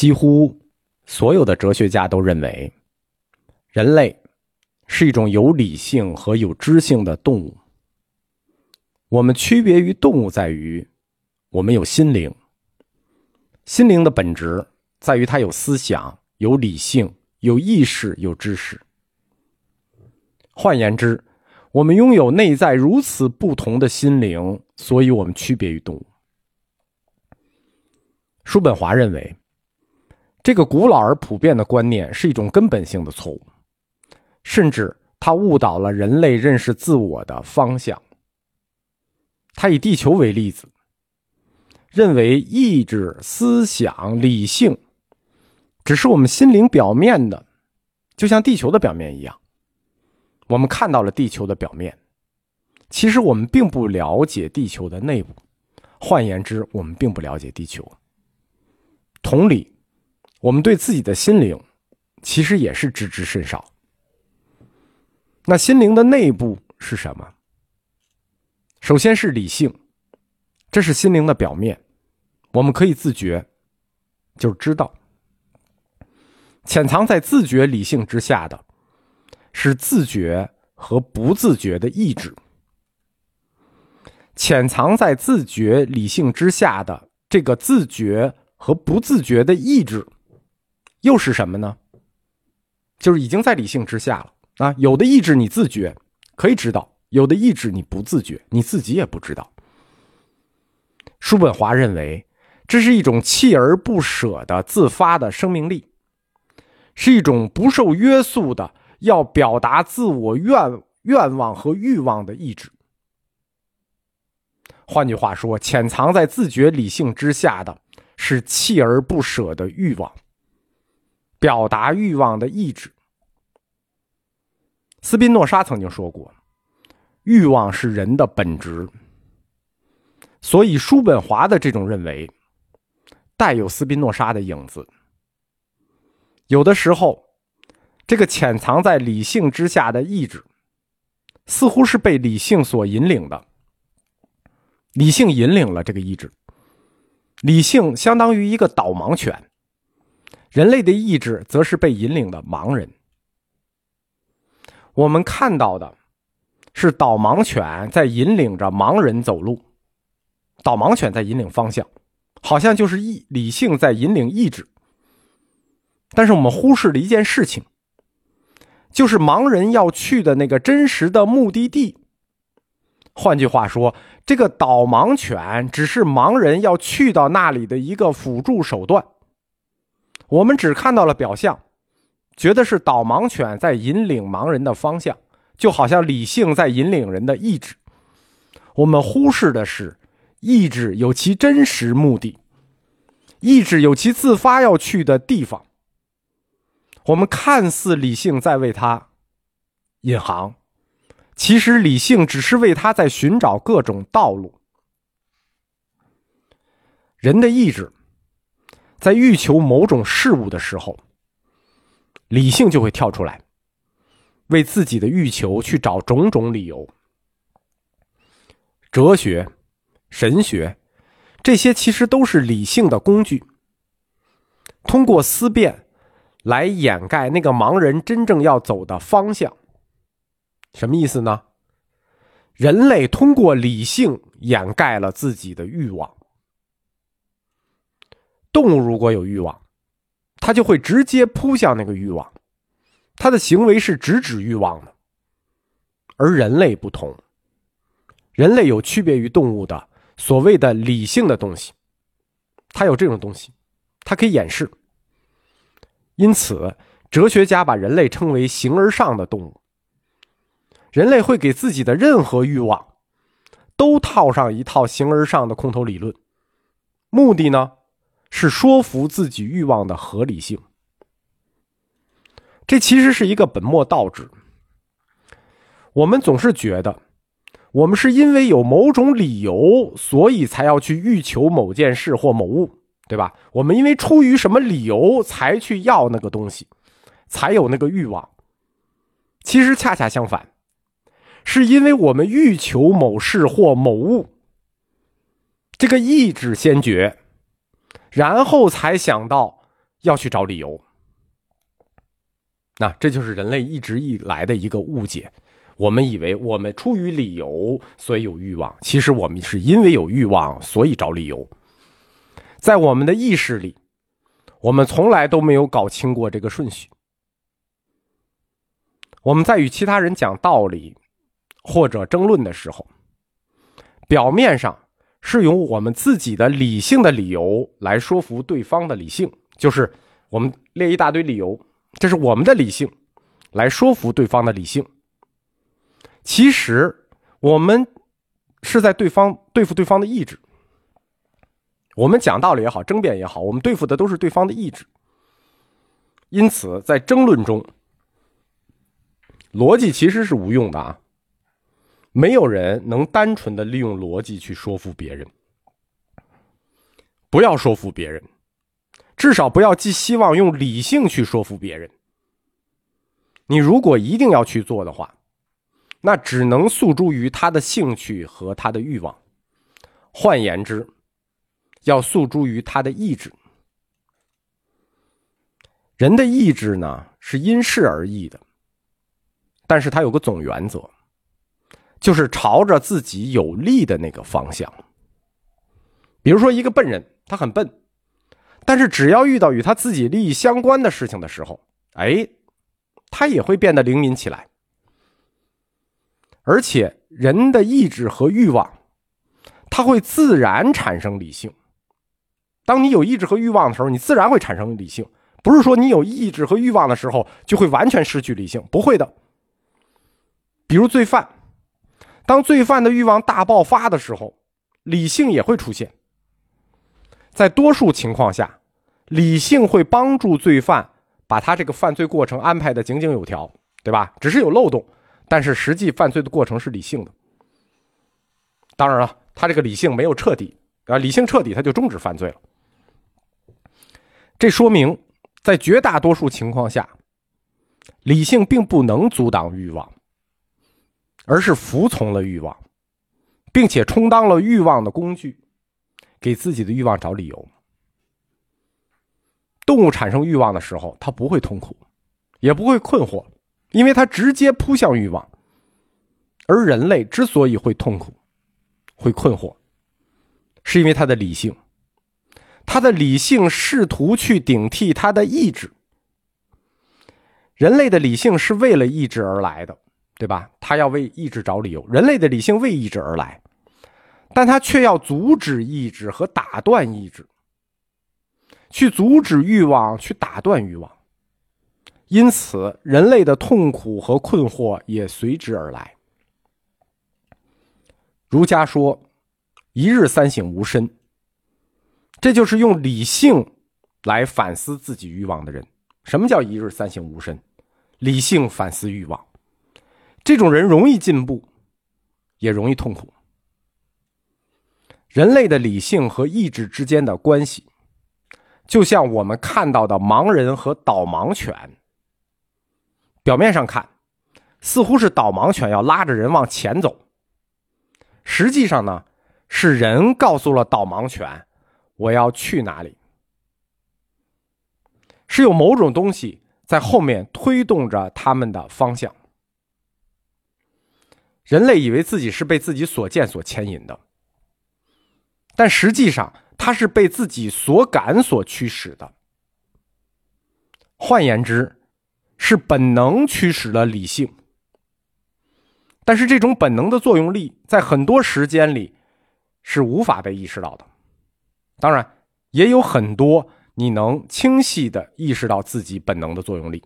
几乎所有的哲学家都认为，人类是一种有理性和有知性的动物。我们区别于动物在于，我们有心灵。心灵的本质在于它有思想、有理性、有意识、有知识。换言之，我们拥有内在如此不同的心灵，所以我们区别于动物。叔本华认为，这个古老而普遍的观念是一种根本性的错误，甚至它误导了人类认识自我的方向。他以地球为例子。认为意志、思想、理性，只是我们心灵表面的，就像地球的表面一样。我们看到了地球的表面，其实我们并不了解地球的内部。换言之，我们并不了解地球。同理，我们对自己的心灵，其实也是知之甚少。那心灵的内部是什么？首先是理性。这是心灵的表面，我们可以自觉，就是知道。潜藏在自觉理性之下的，是自觉和不自觉的意志。潜藏在自觉理性之下的这个自觉和不自觉的意志，又是什么呢？就是已经在理性之下了啊！有的意志你自觉可以知道，有的意志你不自觉，你自己也不知道。叔本华认为，这是一种锲而不舍的自发的生命力，是一种不受约束的要表达自我愿愿望和欲望的意志。换句话说，潜藏在自觉理性之下的是锲而不舍的欲望，表达欲望的意志。斯宾诺莎曾经说过：“欲望是人的本质。”所以，叔本华的这种认为，带有斯宾诺莎的影子。有的时候，这个潜藏在理性之下的意志，似乎是被理性所引领的。理性引领了这个意志，理性相当于一个导盲犬，人类的意志则是被引领的盲人。我们看到的，是导盲犬在引领着盲人走路。导盲犬在引领方向，好像就是意理性在引领意志。但是我们忽视了一件事情，就是盲人要去的那个真实的目的地。换句话说，这个导盲犬只是盲人要去到那里的一个辅助手段。我们只看到了表象，觉得是导盲犬在引领盲人的方向，就好像理性在引领人的意志。我们忽视的是。意志有其真实目的，意志有其自发要去的地方。我们看似理性在为他引航，其实理性只是为他在寻找各种道路。人的意志在欲求某种事物的时候，理性就会跳出来，为自己的欲求去找种种理由。哲学。神学，这些其实都是理性的工具。通过思辨来掩盖那个盲人真正要走的方向。什么意思呢？人类通过理性掩盖了自己的欲望。动物如果有欲望，它就会直接扑向那个欲望，它的行为是直指欲望的。而人类不同，人类有区别于动物的。所谓的理性的东西，它有这种东西，它可以掩饰。因此，哲学家把人类称为形而上的动物。人类会给自己的任何欲望，都套上一套形而上的空头理论，目的呢，是说服自己欲望的合理性。这其实是一个本末倒置。我们总是觉得。我们是因为有某种理由，所以才要去欲求某件事或某物，对吧？我们因为出于什么理由才去要那个东西，才有那个欲望。其实恰恰相反，是因为我们欲求某事或某物，这个意志先决，然后才想到要去找理由。那这就是人类一直以来的一个误解。我们以为我们出于理由，所以有欲望。其实我们是因为有欲望，所以找理由。在我们的意识里，我们从来都没有搞清过这个顺序。我们在与其他人讲道理或者争论的时候，表面上是用我们自己的理性的理由来说服对方的理性，就是我们列一大堆理由，这是我们的理性来说服对方的理性。其实，我们是在对方对付对方的意志。我们讲道理也好，争辩也好，我们对付的都是对方的意志。因此，在争论中，逻辑其实是无用的啊！没有人能单纯的利用逻辑去说服别人。不要说服别人，至少不要寄希望用理性去说服别人。你如果一定要去做的话，那只能诉诸于他的兴趣和他的欲望，换言之，要诉诸于他的意志。人的意志呢是因事而异的，但是他有个总原则，就是朝着自己有利的那个方向。比如说，一个笨人，他很笨，但是只要遇到与他自己利益相关的事情的时候，哎，他也会变得灵敏起来。而且，人的意志和欲望，它会自然产生理性。当你有意志和欲望的时候，你自然会产生理性。不是说你有意志和欲望的时候就会完全失去理性，不会的。比如罪犯，当罪犯的欲望大爆发的时候，理性也会出现。在多数情况下，理性会帮助罪犯把他这个犯罪过程安排的井井有条，对吧？只是有漏洞。但是实际犯罪的过程是理性的，当然了，他这个理性没有彻底啊，理性彻底他就终止犯罪了。这说明，在绝大多数情况下，理性并不能阻挡欲望，而是服从了欲望，并且充当了欲望的工具，给自己的欲望找理由。动物产生欲望的时候，它不会痛苦，也不会困惑。因为它直接扑向欲望，而人类之所以会痛苦、会困惑，是因为他的理性，他的理性试图去顶替他的意志。人类的理性是为了意志而来的，对吧？他要为意志找理由。人类的理性为意志而来，但他却要阻止意志和打断意志，去阻止欲望，去打断欲望。因此，人类的痛苦和困惑也随之而来。儒家说：“一日三省吾身。”这就是用理性来反思自己欲望的人。什么叫一日三省吾身？理性反思欲望，这种人容易进步，也容易痛苦。人类的理性和意志之间的关系，就像我们看到的盲人和导盲犬。表面上看，似乎是导盲犬要拉着人往前走，实际上呢，是人告诉了导盲犬我要去哪里，是有某种东西在后面推动着他们的方向。人类以为自己是被自己所见所牵引的，但实际上他是被自己所感所驱使的。换言之。是本能驱使了理性，但是这种本能的作用力在很多时间里是无法被意识到的。当然，也有很多你能清晰的意识到自己本能的作用力。